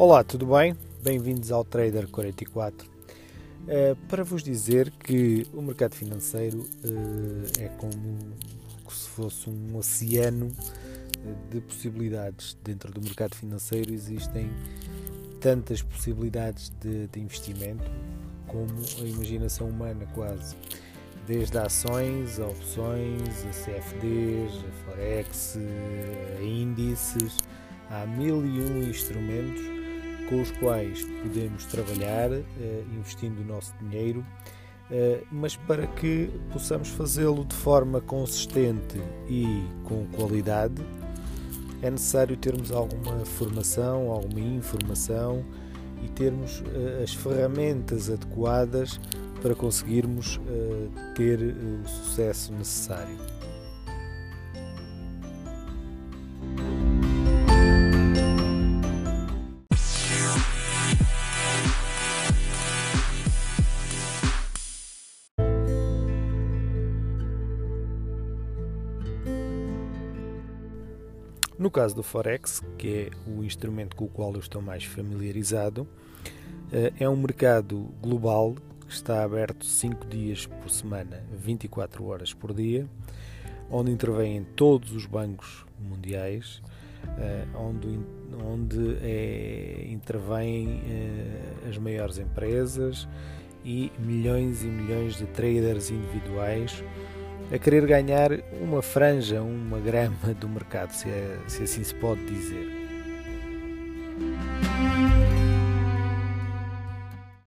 Olá, tudo bem? Bem-vindos ao Trader 44. Uh, para vos dizer que o mercado financeiro uh, é como se fosse um oceano de possibilidades. Dentro do mercado financeiro existem tantas possibilidades de, de investimento como a imaginação humana, quase. Desde ações, a opções, a CFDs, a Forex, a índices, há mil e um instrumentos com os quais podemos trabalhar, eh, investindo o nosso dinheiro, eh, mas para que possamos fazê-lo de forma consistente e com qualidade, é necessário termos alguma formação, alguma informação e termos eh, as ferramentas adequadas para conseguirmos ter o sucesso necessário. No caso do Forex, que é o instrumento com o qual eu estou mais familiarizado, eh, é um mercado global que está aberto 5 dias por semana, 24 horas por dia, onde intervêm todos os bancos mundiais, eh, onde, é, intervêm eh, as maiores empresas e milhões e milhões de traders individuais a querer ganhar uma franja, uma grama do mercado, se, é, se assim se pode dizer.